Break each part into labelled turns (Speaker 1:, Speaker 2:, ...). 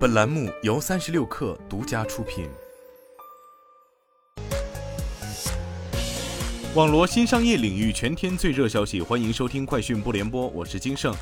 Speaker 1: 本栏目由三十六氪独家出品。网罗新商业领域全天最热消息，欢迎收听快讯不联播，我是金盛。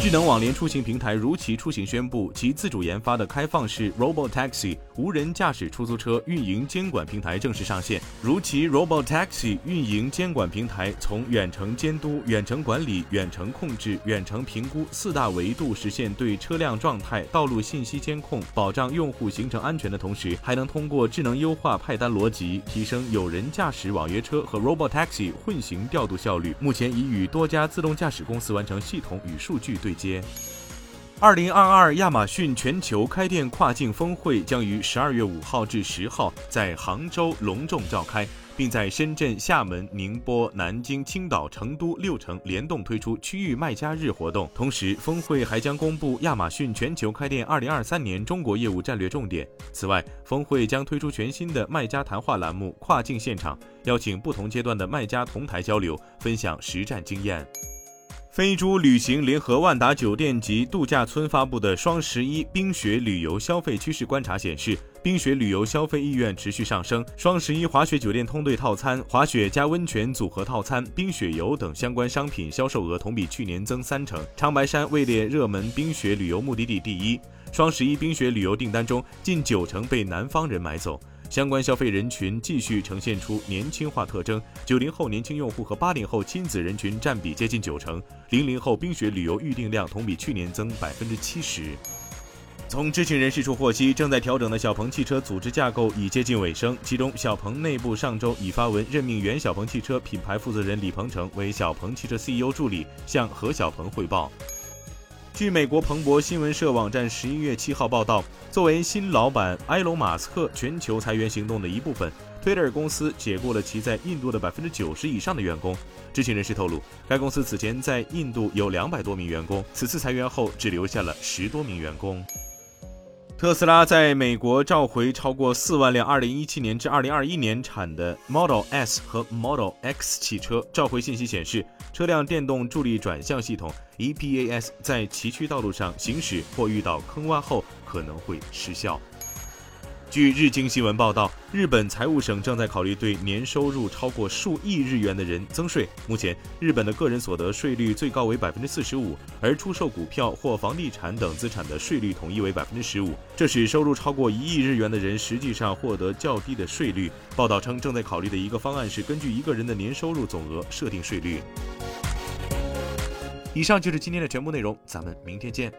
Speaker 1: 智能网联出行平台如祺出行宣布，其自主研发的开放式 Robot Taxi 无人驾驶出租车运营监管平台正式上线。如其 Robot Taxi 运营监管平台从远程监督、远程管理、远程控制、远程评估四大维度实现对车辆状态、道路信息监控，保障用户行程安全的同时，还能通过智能优化派单逻辑，提升有人驾驶网约车和 Robot Taxi 混行调度效率。目前已与多家自动驾驶公司完成系统与数据。对接。二零二二亚马逊全球开店跨境峰会将于十二月五号至十号在杭州隆重召开，并在深圳、厦门、宁波、南京、青岛、成都六城联动推出区域卖家日活动。同时，峰会还将公布亚马逊全球开店二零二三年中国业务战略重点。此外，峰会将推出全新的卖家谈话栏目“跨境现场”，邀请不同阶段的卖家同台交流，分享实战经验。飞猪旅行联合万达酒店及度假村发布的双十一冰雪旅游消费趋势观察显示，冰雪旅游消费意愿持续上升。双十一滑雪酒店通兑套餐、滑雪加温泉组合套餐、冰雪游等相关商品销售额同比去年增三成。长白山位列热门冰雪旅游目的地第一。双十一冰雪旅游订单中，近九成被南方人买走。相关消费人群继续呈现出年轻化特征，九零后年轻用户和八零后亲子人群占比接近九成。零零后冰雪旅游预订量同比去年增百分之七十。从知情人士处获悉，正在调整的小鹏汽车组织架构已接近尾声，其中小鹏内部上周已发文任命原小鹏汽车品牌负责人李鹏程为小鹏汽车 CEO 助理，向何小鹏汇报。据美国彭博新闻社网站十一月七号报道，作为新老板埃隆·马斯克全球裁员行动的一部分，Twitter 公司解雇了其在印度的百分之九十以上的员工。知情人士透露，该公司此前在印度有两百多名员工，此次裁员后只留下了十多名员工。特斯拉在美国召回超过四万辆2017年至2021年产的 Model S 和 Model X 汽车。召回信息显示，车辆电动助力转向系统 （EPS） 在崎岖道路上行驶或遇到坑洼后可能会失效。据日经新闻报道，日本财务省正在考虑对年收入超过数亿日元的人增税。目前，日本的个人所得税率最高为百分之四十五，而出售股票或房地产等资产的税率统一为百分之十五，这使收入超过一亿日元的人实际上获得较低的税率。报道称，正在考虑的一个方案是根据一个人的年收入总额设定税率。以上就是今天的全部内容，咱们明天见。